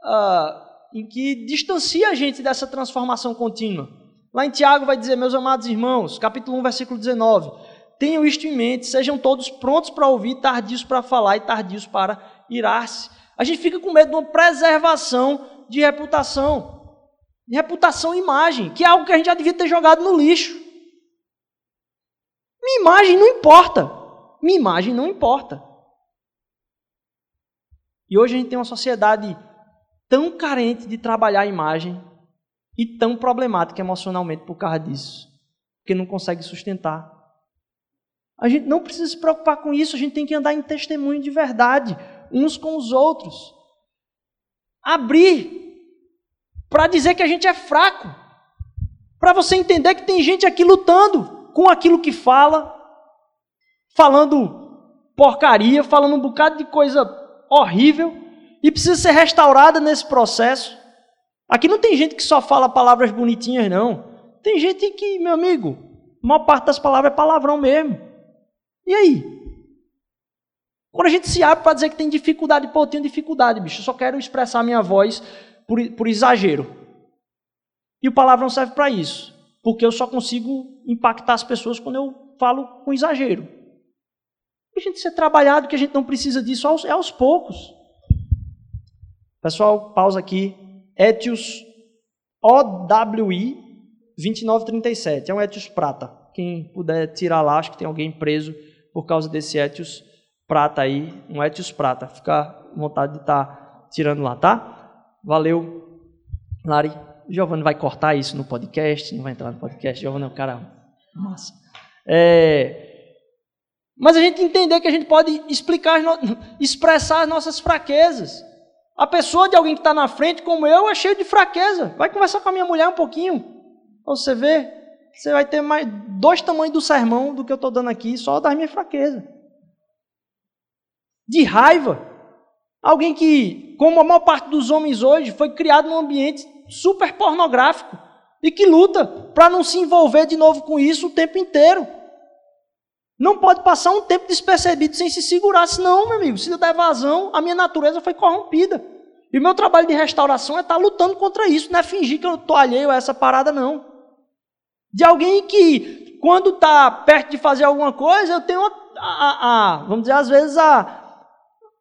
uh, em que distancia a gente dessa transformação contínua. Lá em Tiago vai dizer, meus amados irmãos, capítulo 1, versículo 19: Tenham isto em mente, sejam todos prontos para ouvir, tardios para falar e tardios para irar-se. A gente fica com medo de uma preservação de reputação, de reputação e imagem, que é algo que a gente já devia ter jogado no lixo. Minha imagem não importa. Minha imagem não importa. E hoje a gente tem uma sociedade tão carente de trabalhar a imagem e tão problemática emocionalmente por causa disso, porque não consegue sustentar. A gente não precisa se preocupar com isso, a gente tem que andar em testemunho de verdade, uns com os outros. Abrir para dizer que a gente é fraco, para você entender que tem gente aqui lutando com aquilo que fala, falando porcaria, falando um bocado de coisa horrível e precisa ser restaurada nesse processo. Aqui não tem gente que só fala palavras bonitinhas, não. Tem gente que, meu amigo, a maior parte das palavras é palavrão mesmo. E aí? Quando a gente se abre para dizer que tem dificuldade, pô, eu tenho dificuldade, bicho, eu só quero expressar minha voz por, por exagero. E o palavrão serve para isso, porque eu só consigo impactar as pessoas quando eu falo com exagero. A gente ser trabalhado, que a gente não precisa disso, é aos poucos. Pessoal, pausa aqui. Etios OWI 2937. É um Etios prata. Quem puder tirar lá, acho que tem alguém preso por causa desse Etios prata aí. Um Etios prata. Fica vontade de estar tá tirando lá, tá? Valeu, Lari. Giovanni vai cortar isso no podcast, não vai entrar no podcast. Giovanni é um cara massa. É, mas a gente entender que a gente pode explicar, expressar as nossas fraquezas. A pessoa de alguém que está na frente, como eu, é cheio de fraqueza. Vai conversar com a minha mulher um pouquinho. Você vê, você vai ter mais dois tamanhos do sermão do que eu estou dando aqui, só das minhas fraquezas. De raiva. Alguém que, como a maior parte dos homens hoje, foi criado num ambiente super pornográfico e que luta para não se envolver de novo com isso o tempo inteiro. Não pode passar um tempo despercebido sem se segurar, senão, meu amigo, se eu der vazão, a minha natureza foi corrompida. E o meu trabalho de restauração é estar lutando contra isso, não é fingir que eu estou alheio a essa parada, não. De alguém que, quando está perto de fazer alguma coisa, eu tenho, a, a, a, vamos dizer, às vezes, a,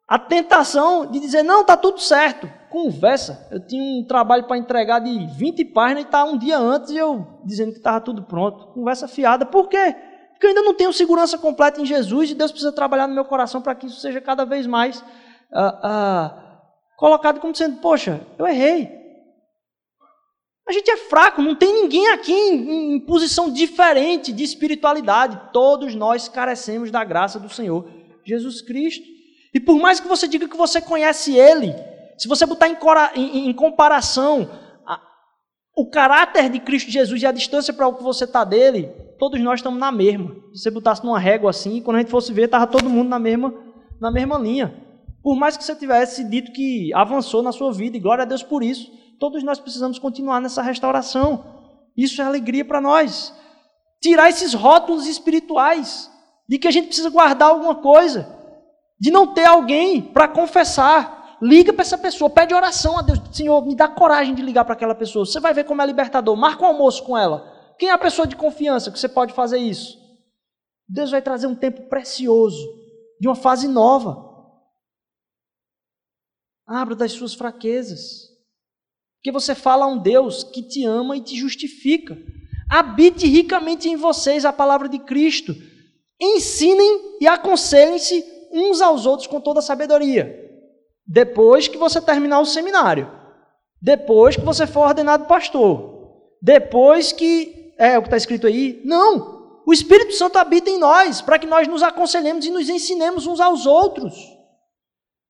a tentação de dizer, não, está tudo certo. Conversa. Eu tinha um trabalho para entregar de 20 páginas e está um dia antes eu dizendo que estava tudo pronto. Conversa fiada. Por quê? Porque eu ainda não tenho segurança completa em Jesus e Deus precisa trabalhar no meu coração para que isso seja cada vez mais ah, ah, colocado como sendo, poxa, eu errei. A gente é fraco, não tem ninguém aqui em, em posição diferente de espiritualidade. Todos nós carecemos da graça do Senhor Jesus Cristo. E por mais que você diga que você conhece Ele, se você botar em, em, em comparação a, o caráter de Cristo Jesus e a distância para o que você está dele, todos nós estamos na mesma. Se você botasse numa régua assim, quando a gente fosse ver, estava todo mundo na mesma, na mesma linha. Por mais que você tivesse dito que avançou na sua vida, e glória a Deus por isso, todos nós precisamos continuar nessa restauração. Isso é alegria para nós. Tirar esses rótulos espirituais de que a gente precisa guardar alguma coisa, de não ter alguém para confessar. Liga para essa pessoa, pede oração a Deus. Senhor, me dá coragem de ligar para aquela pessoa. Você vai ver como é libertador. Marca um almoço com ela. Quem é a pessoa de confiança que você pode fazer isso? Deus vai trazer um tempo precioso, de uma fase nova. Abra das suas fraquezas. Porque você fala a um Deus que te ama e te justifica. Habite ricamente em vocês a palavra de Cristo. Ensinem e aconselhem-se uns aos outros com toda a sabedoria. Depois que você terminar o seminário. Depois que você for ordenado pastor. Depois que é o que está escrito aí. Não! O Espírito Santo habita em nós, para que nós nos aconselhemos e nos ensinemos uns aos outros.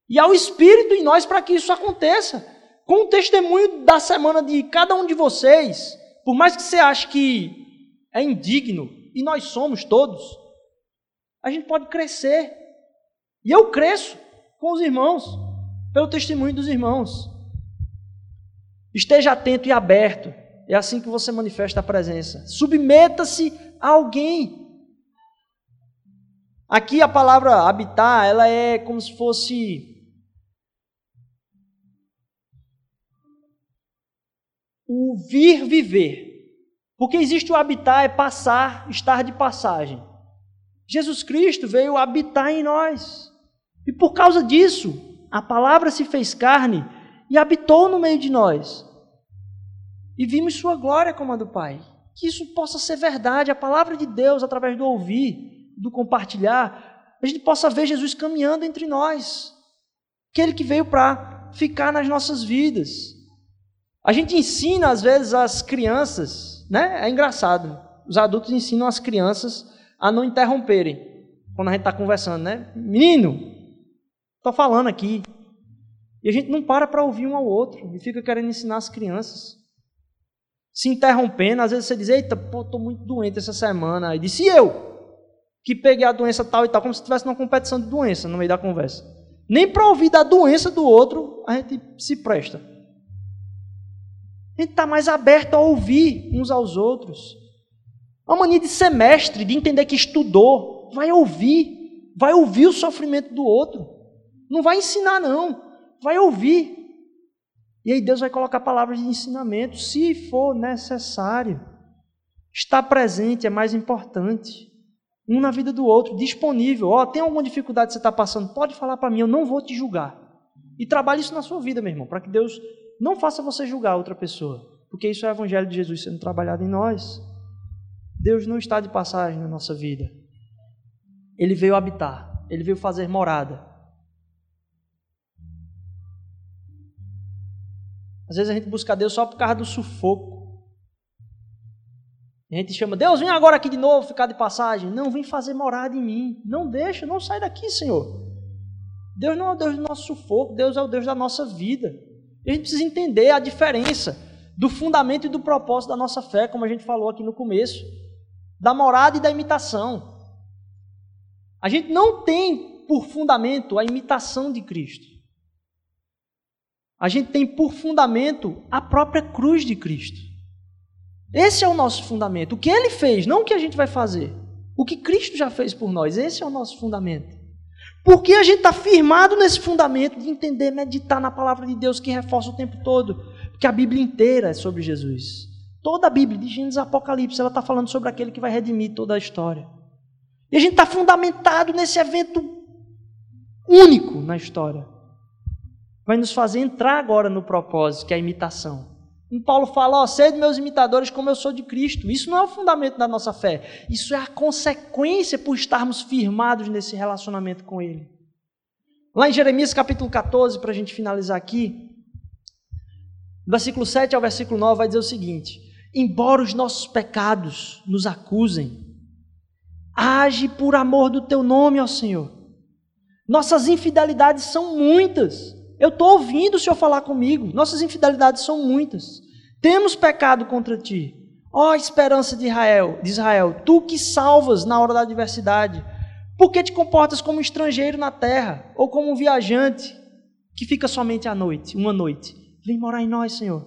E há o Espírito em nós para que isso aconteça. Com o testemunho da semana de cada um de vocês, por mais que você ache que é indigno, e nós somos todos, a gente pode crescer. E eu cresço com os irmãos, pelo testemunho dos irmãos. Esteja atento e aberto é assim que você manifesta a presença. Submeta-se a alguém. Aqui a palavra habitar, ela é como se fosse o vir viver. Porque existe o habitar, é passar, estar de passagem. Jesus Cristo veio habitar em nós. E por causa disso, a palavra se fez carne e habitou no meio de nós e vimos Sua glória como a do Pai. Que isso possa ser verdade, a palavra de Deus, através do ouvir, do compartilhar, a gente possa ver Jesus caminhando entre nós. Aquele que veio para ficar nas nossas vidas. A gente ensina, às vezes, as crianças, né? É engraçado. Os adultos ensinam as crianças a não interromperem quando a gente está conversando, né? Menino, estou falando aqui. E a gente não para para ouvir um ao outro e fica querendo ensinar as crianças. Se interrompendo, às vezes você diz, eita, pô, estou muito doente essa semana. Aí disse, e eu? Que peguei a doença tal e tal, como se estivesse numa competição de doença no meio da conversa. Nem para ouvir da doença do outro a gente se presta. A gente está mais aberto a ouvir uns aos outros. Uma mania de semestre, de entender que estudou. Vai ouvir. Vai ouvir o sofrimento do outro. Não vai ensinar, não. Vai ouvir. E aí Deus vai colocar palavras de ensinamento, se for necessário. Estar presente é mais importante. Um na vida do outro, disponível. Ó, oh, tem alguma dificuldade que você está passando? Pode falar para mim, eu não vou te julgar. E trabalhe isso na sua vida, meu irmão, para que Deus não faça você julgar outra pessoa. Porque isso é o Evangelho de Jesus sendo trabalhado em nós. Deus não está de passagem na nossa vida. Ele veio habitar, ele veio fazer morada. Às vezes a gente busca Deus só por causa do sufoco. A gente chama, Deus, vem agora aqui de novo, ficar de passagem. Não, vem fazer morada em mim. Não deixa, não sai daqui, Senhor. Deus não é o Deus do nosso sufoco, Deus é o Deus da nossa vida. E a gente precisa entender a diferença do fundamento e do propósito da nossa fé, como a gente falou aqui no começo da morada e da imitação. A gente não tem por fundamento a imitação de Cristo. A gente tem por fundamento a própria cruz de Cristo. Esse é o nosso fundamento. O que ele fez, não o que a gente vai fazer. O que Cristo já fez por nós. Esse é o nosso fundamento. Porque a gente está firmado nesse fundamento de entender, meditar na palavra de Deus que reforça o tempo todo. Porque a Bíblia inteira é sobre Jesus. Toda a Bíblia, de Gênesis Apocalipse, ela está falando sobre aquele que vai redimir toda a história. E a gente está fundamentado nesse evento único na história. Vai nos fazer entrar agora no propósito, que é a imitação. E Paulo fala, ó, sede meus imitadores como eu sou de Cristo. Isso não é o fundamento da nossa fé. Isso é a consequência por estarmos firmados nesse relacionamento com Ele. Lá em Jeremias capítulo 14, para a gente finalizar aqui, versículo 7 ao versículo 9 vai dizer o seguinte: embora os nossos pecados nos acusem, age por amor do teu nome, ó Senhor. Nossas infidelidades são muitas. Eu estou ouvindo o Senhor falar comigo. Nossas infidelidades são muitas. Temos pecado contra ti. Ó esperança de Israel, de Israel, tu que salvas na hora da adversidade. Por que te comportas como um estrangeiro na terra ou como um viajante que fica somente à noite, uma noite? Vem morar em nós, Senhor.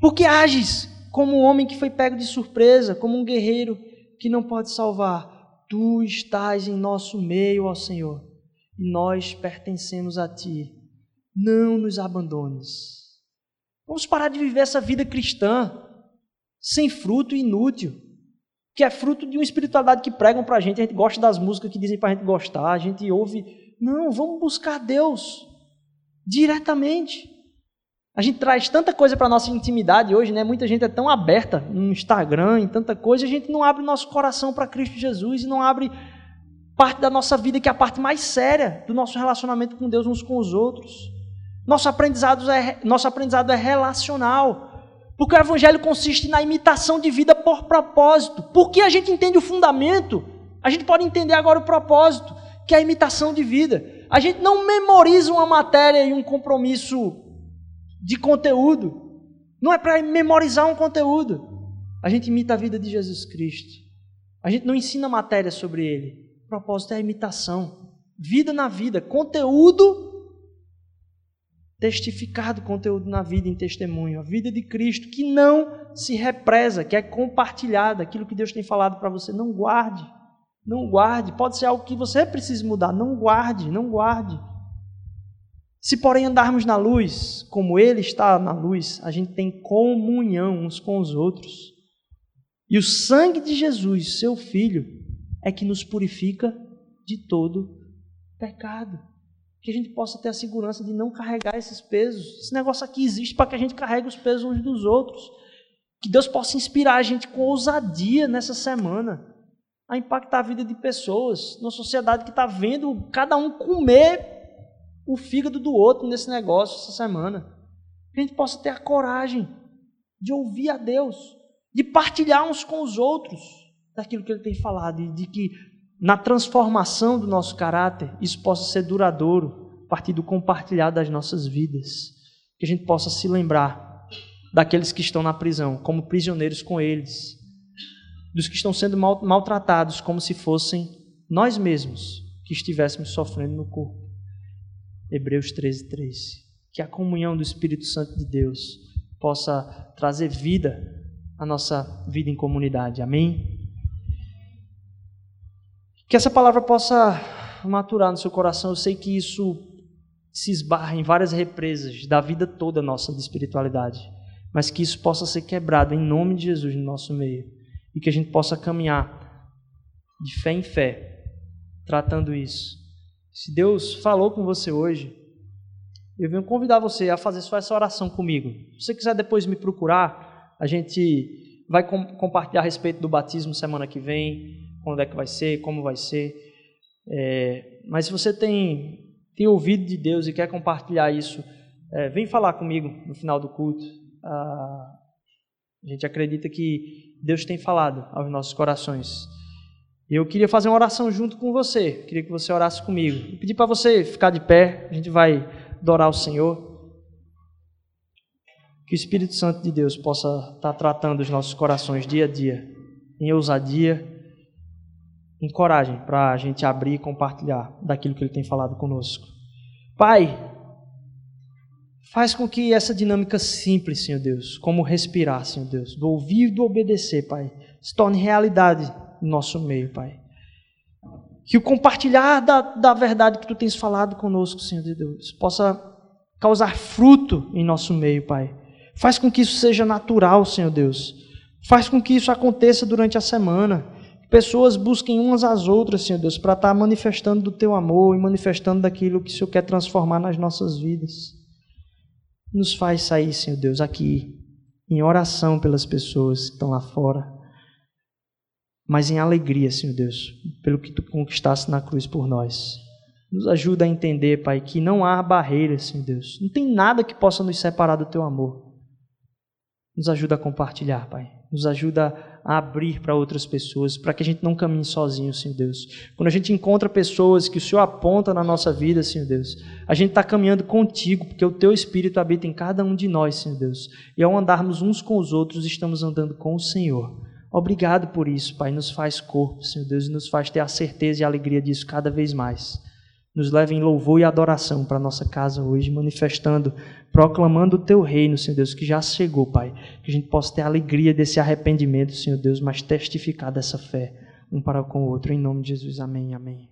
Porque ages como um homem que foi pego de surpresa, como um guerreiro que não pode salvar. Tu estás em nosso meio, ó Senhor, e nós pertencemos a Ti. Não nos abandones. Vamos parar de viver essa vida cristã sem fruto inútil, que é fruto de uma espiritualidade que pregam para a gente. A gente gosta das músicas que dizem para a gente gostar, a gente ouve. Não, vamos buscar Deus diretamente. A gente traz tanta coisa para nossa intimidade hoje, né? Muita gente é tão aberta no Instagram, em tanta coisa, a gente não abre nosso coração para Cristo Jesus e não abre parte da nossa vida que é a parte mais séria do nosso relacionamento com Deus uns com os outros. Nosso aprendizado é, nosso aprendizado é relacional. Porque o evangelho consiste na imitação de vida por propósito. Porque a gente entende o fundamento, a gente pode entender agora o propósito, que é a imitação de vida. A gente não memoriza uma matéria e um compromisso de conteúdo. Não é para memorizar um conteúdo. A gente imita a vida de Jesus Cristo. A gente não ensina matéria sobre ele. Propósito é a imitação. Vida na vida, conteúdo testificado, conteúdo na vida em testemunho. A vida de Cristo que não se represa, que é compartilhada. Aquilo que Deus tem falado para você, não guarde. Não guarde. Pode ser algo que você precise mudar. Não guarde, não guarde. Se, porém, andarmos na luz, como Ele está na luz, a gente tem comunhão uns com os outros. E o sangue de Jesus, seu Filho, é que nos purifica de todo pecado. Que a gente possa ter a segurança de não carregar esses pesos. Esse negócio aqui existe para que a gente carregue os pesos uns dos outros. Que Deus possa inspirar a gente com ousadia nessa semana a impactar a vida de pessoas, numa sociedade que está vendo cada um comer o fígado do outro nesse negócio essa semana. Que a gente possa ter a coragem de ouvir a Deus, de partilhar uns com os outros daquilo que Ele tem falado e de que na transformação do nosso caráter isso possa ser duradouro a partir do compartilhar das nossas vidas. Que a gente possa se lembrar daqueles que estão na prisão como prisioneiros com eles, dos que estão sendo mal, maltratados como se fossem nós mesmos que estivéssemos sofrendo no corpo. Hebreus 13, 13. Que a comunhão do Espírito Santo de Deus possa trazer vida à nossa vida em comunidade. Amém? Que essa palavra possa maturar no seu coração. Eu sei que isso se esbarra em várias represas da vida toda nossa de espiritualidade, mas que isso possa ser quebrado em nome de Jesus no nosso meio e que a gente possa caminhar de fé em fé, tratando isso se Deus falou com você hoje, eu venho convidar você a fazer só essa oração comigo. Se você quiser depois me procurar, a gente vai com, compartilhar a respeito do batismo semana que vem, quando é que vai ser, como vai ser. É, mas se você tem, tem ouvido de Deus e quer compartilhar isso, é, vem falar comigo no final do culto. Ah, a gente acredita que Deus tem falado aos nossos corações. Eu queria fazer uma oração junto com você. Queria que você orasse comigo. Pedir para você ficar de pé. A gente vai adorar o Senhor. Que o Espírito Santo de Deus possa estar tratando os nossos corações dia a dia, em ousadia, em coragem, para a gente abrir e compartilhar daquilo que Ele tem falado conosco. Pai, faz com que essa dinâmica simples, Senhor Deus, como respirar, Senhor Deus, do ouvir e do obedecer, Pai, se torne realidade no nosso meio, Pai. Que o compartilhar da, da verdade que Tu tens falado conosco, Senhor de Deus, possa causar fruto em nosso meio, Pai. Faz com que isso seja natural, Senhor Deus. Faz com que isso aconteça durante a semana. Pessoas busquem umas às outras, Senhor Deus, para estar manifestando do Teu amor e manifestando daquilo que o Senhor quer transformar nas nossas vidas. Nos faz sair, Senhor Deus, aqui, em oração pelas pessoas que estão lá fora mas em alegria, Senhor Deus, pelo que tu conquistaste na cruz por nós. Nos ajuda a entender, Pai, que não há barreiras, Senhor Deus. Não tem nada que possa nos separar do teu amor. Nos ajuda a compartilhar, Pai. Nos ajuda a abrir para outras pessoas, para que a gente não caminhe sozinho, Senhor Deus. Quando a gente encontra pessoas que o Senhor aponta na nossa vida, Senhor Deus, a gente está caminhando contigo, porque o Teu Espírito habita em cada um de nós, Senhor Deus. E ao andarmos uns com os outros, estamos andando com o Senhor. Obrigado por isso, Pai. Nos faz corpo, Senhor Deus, e nos faz ter a certeza e a alegria disso cada vez mais. Nos leva em louvor e adoração para nossa casa hoje, manifestando, proclamando o Teu reino, Senhor Deus, que já chegou, Pai. Que a gente possa ter a alegria desse arrependimento, Senhor Deus, mas testificar dessa fé, um para com o outro. Em nome de Jesus, amém, amém.